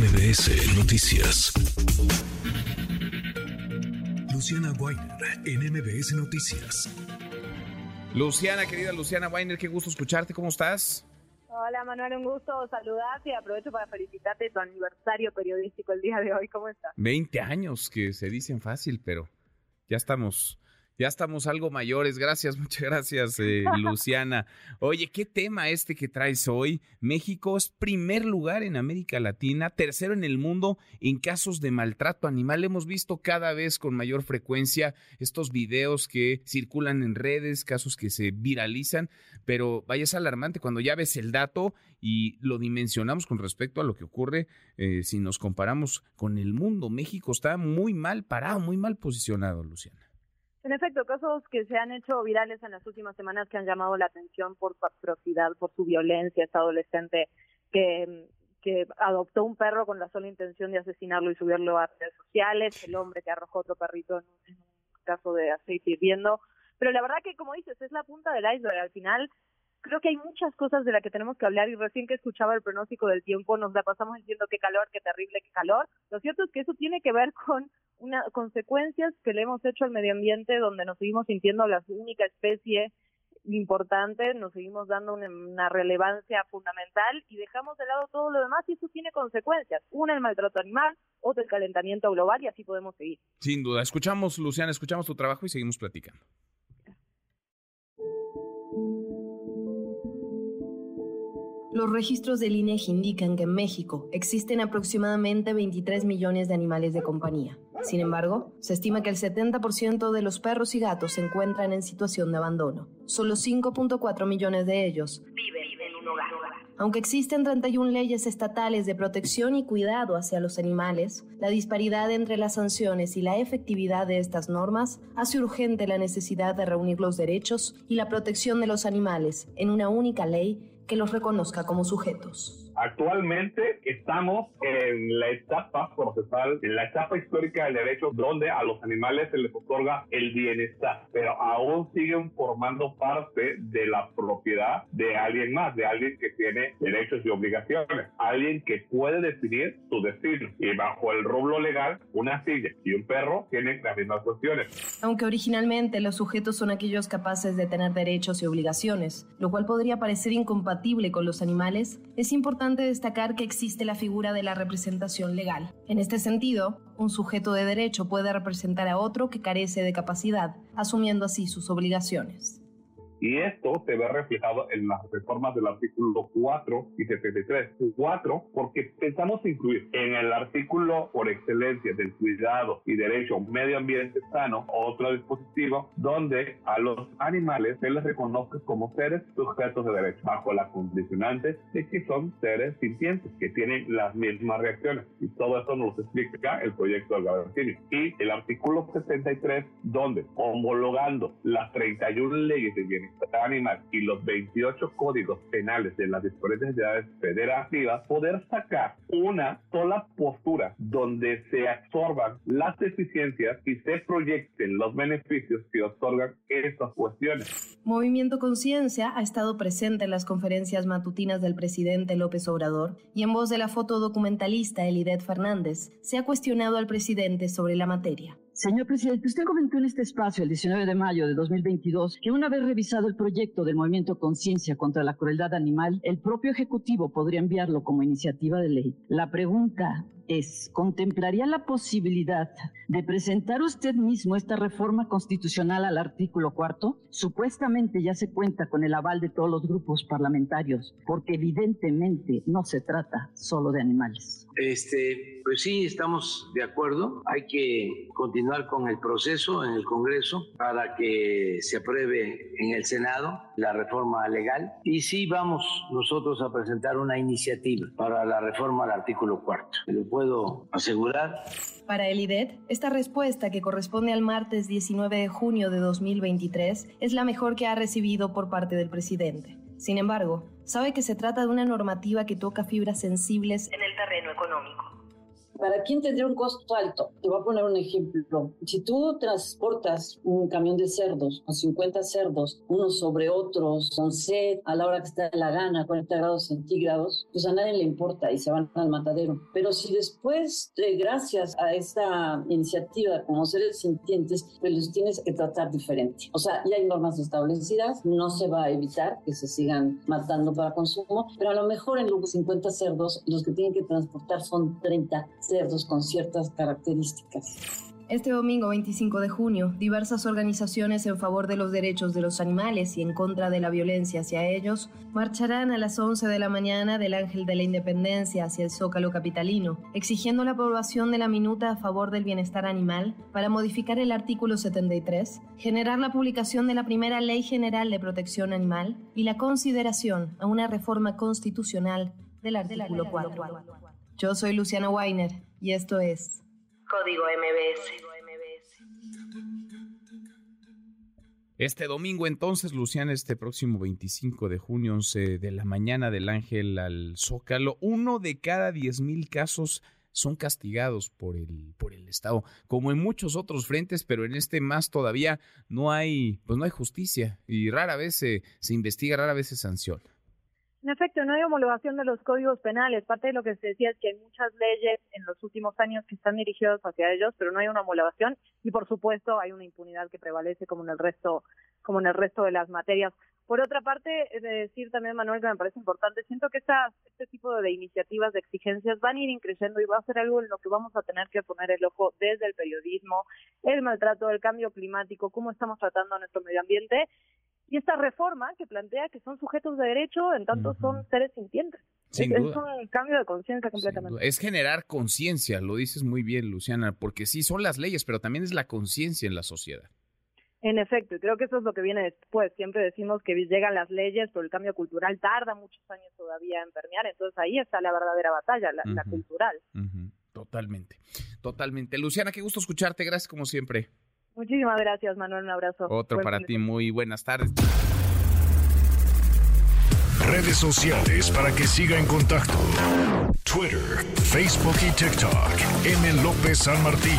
MBS Noticias. Luciana Weiner en MBS Noticias. Luciana, querida Luciana Weiner, qué gusto escucharte. ¿Cómo estás? Hola Manuel, un gusto saludarte y aprovecho para felicitarte tu aniversario periodístico el día de hoy. ¿Cómo estás? 20 años que se dicen fácil, pero ya estamos ya estamos algo mayores. Gracias, muchas gracias, eh, Luciana. Oye, ¿qué tema este que traes hoy? México es primer lugar en América Latina, tercero en el mundo en casos de maltrato animal. Hemos visto cada vez con mayor frecuencia estos videos que circulan en redes, casos que se viralizan, pero vaya, es alarmante cuando ya ves el dato y lo dimensionamos con respecto a lo que ocurre eh, si nos comparamos con el mundo. México está muy mal parado, muy mal posicionado, Luciana. En efecto, casos que se han hecho virales en las últimas semanas que han llamado la atención por su atrocidad, por su violencia, esta adolescente que, que adoptó un perro con la sola intención de asesinarlo y subirlo a redes sociales, el hombre que arrojó otro perrito en un, caso de aceite hirviendo. Pero la verdad que, como dices, es la punta del iceberg. Al final, creo que hay muchas cosas de las que tenemos que hablar y recién que escuchaba el pronóstico del tiempo nos la pasamos diciendo qué calor, qué terrible, qué calor. Lo cierto es que eso tiene que ver con una consecuencias que le hemos hecho al medio ambiente donde nos seguimos sintiendo la única especie importante, nos seguimos dando una, relevancia fundamental y dejamos de lado todo lo demás y eso tiene consecuencias. Una, el maltrato animal, otra, el calentamiento global y así podemos seguir. Sin duda. Escuchamos, Luciana, escuchamos tu trabajo y seguimos platicando. Los registros del INEGI indican que en México existen aproximadamente 23 millones de animales de compañía. Sin embargo, se estima que el 70% de los perros y gatos se encuentran en situación de abandono. Solo 5.4 millones de ellos viven en un hogar. Aunque existen 31 leyes estatales de protección y cuidado hacia los animales, la disparidad entre las sanciones y la efectividad de estas normas hace urgente la necesidad de reunir los derechos y la protección de los animales en una única ley que los reconozca como sujetos. Actualmente estamos en la etapa procesal, en la etapa histórica del derecho donde a los animales se les otorga el bienestar, pero aún siguen formando parte de la propiedad de alguien más, de alguien que tiene derechos y obligaciones, alguien que puede definir su destino. Y bajo el rublo legal, una silla y un perro tienen las mismas cuestiones. Aunque originalmente los sujetos son aquellos capaces de tener derechos y obligaciones, lo cual podría parecer incompatible con los animales, es importante destacar que existe la figura de la representación legal. En este sentido, un sujeto de derecho puede representar a otro que carece de capacidad, asumiendo así sus obligaciones. Y esto se ve reflejado en las reformas del artículo 4 y 73. 4, porque pensamos incluir en el artículo por excelencia del cuidado y derecho a un medio ambiente sano otro dispositivo donde a los animales se les reconoce como seres sujetos de derecho, bajo la condicionante de que son seres sintientes, que tienen las mismas reacciones. Y todo eso nos explica el proyecto del Gabertini. Y el artículo 73, donde homologando las 31 leyes de bienestar animal y los 28 códigos penales de las diferentes entidades federativas, poder sacar una sola postura donde se absorban las deficiencias y se proyecten los beneficios que otorgan estas cuestiones. Movimiento Conciencia ha estado presente en las conferencias matutinas del presidente López Obrador y en voz de la fotodocumentalista Elidet Fernández se ha cuestionado al presidente sobre la materia. Señor presidente, usted comentó en este espacio el 19 de mayo de 2022 que una vez revisado el proyecto del movimiento Conciencia contra la crueldad animal, el propio Ejecutivo podría enviarlo como iniciativa de ley. La pregunta es, ¿contemplaría la posibilidad de presentar usted mismo esta reforma constitucional al artículo cuarto? Supuestamente ya se cuenta con el aval de todos los grupos parlamentarios, porque evidentemente no se trata solo de animales. Este, pues sí, estamos de acuerdo. Hay que continuar con el proceso en el Congreso para que se apruebe en el Senado la reforma legal. Y sí vamos nosotros a presentar una iniciativa para la reforma al artículo cuarto. Lo puedo asegurar. Para el IDET, esta respuesta que corresponde al martes 19 de junio de 2023 es la mejor que ha recibido por parte del presidente. Sin embargo, sabe que se trata de una normativa que toca fibras sensibles en el terreno económico ¿Para quién tendría un costo alto? Te voy a poner un ejemplo. Si tú transportas un camión de cerdos con 50 cerdos, unos sobre otros, con sed, a la hora que está la gana, 40 grados centígrados, pues a nadie le importa y se van al matadero. Pero si después, de, gracias a esta iniciativa como seres sintientes, pues los tienes que tratar diferente. O sea, ya hay normas establecidas, no se va a evitar que se sigan matando para consumo, pero a lo mejor en los 50 cerdos, los que tienen que transportar son 30 cerdos con ciertas características. Este domingo 25 de junio, diversas organizaciones en favor de los derechos de los animales y en contra de la violencia hacia ellos marcharán a las 11 de la mañana del Ángel de la Independencia hacia el Zócalo Capitalino, exigiendo la aprobación de la minuta a favor del bienestar animal para modificar el artículo 73, generar la publicación de la primera Ley General de Protección Animal y la consideración a una reforma constitucional del artículo 4. Yo soy Luciana Weiner y esto es Código MBS. Este domingo entonces, Luciana, este próximo 25 de junio, 11 de la mañana del Ángel al Zócalo, uno de cada 10 mil casos son castigados por el, por el Estado, como en muchos otros frentes, pero en este más todavía no hay, pues no hay justicia y rara vez se, se investiga, rara vez se sanciona. En efecto, no hay homologación de los códigos penales. Parte de lo que se decía es que hay muchas leyes en los últimos años que están dirigidas hacia ellos, pero no hay una homologación y, por supuesto, hay una impunidad que prevalece como en el resto, como en el resto de las materias. Por otra parte, de decir también, Manuel, que me parece importante, siento que estas, este tipo de iniciativas, de exigencias van a ir increciendo y va a ser algo en lo que vamos a tener que poner el ojo desde el periodismo, el maltrato, el cambio climático, cómo estamos tratando a nuestro medio ambiente y esta reforma que plantea que son sujetos de derecho en tanto son seres sintientes. es, un cambio de conciencia completamente. Es generar conciencia, lo dices muy bien, Luciana, porque sí son las leyes, pero también es la conciencia en la sociedad. En efecto, y creo que eso es lo que viene después. Siempre decimos que llegan las leyes, pero el cambio cultural tarda muchos años todavía en permear. Entonces ahí está la verdadera batalla, la, cultural. Totalmente, totalmente. Luciana, qué gusto escucharte. Gracias como siempre. Muchísimas gracias, Manuel. Un abrazo. Otro para ti. Muy buenas tardes. Redes sociales para que siga en contacto: Twitter, Facebook y TikTok. M. López San Martín.